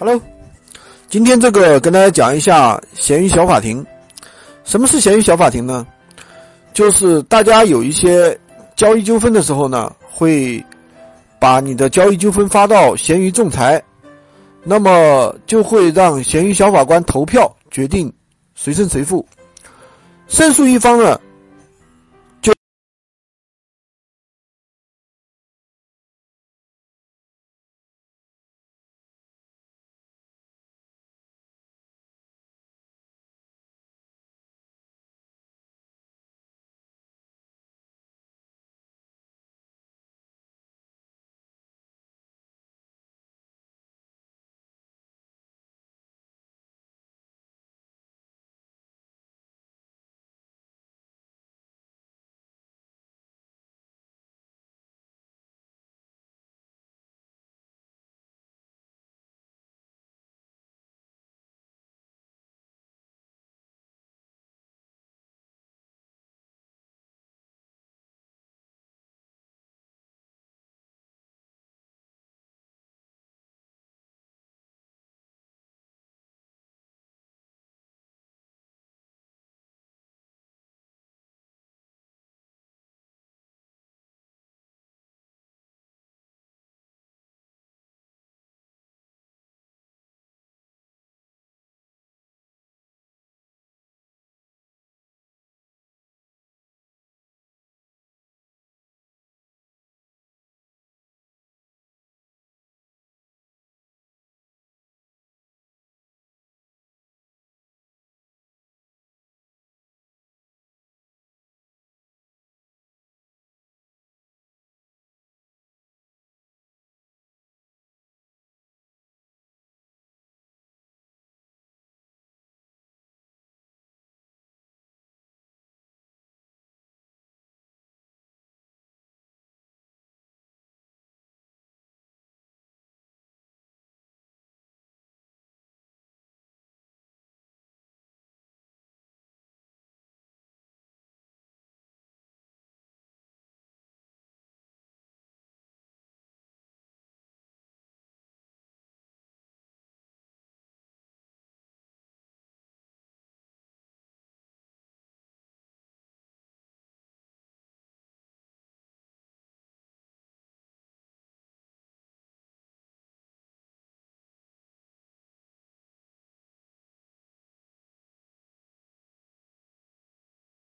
Hello，今天这个跟大家讲一下闲鱼小法庭。什么是闲鱼小法庭呢？就是大家有一些交易纠纷的时候呢，会把你的交易纠纷发到闲鱼仲裁，那么就会让闲鱼小法官投票决定谁胜谁负。胜诉一方呢，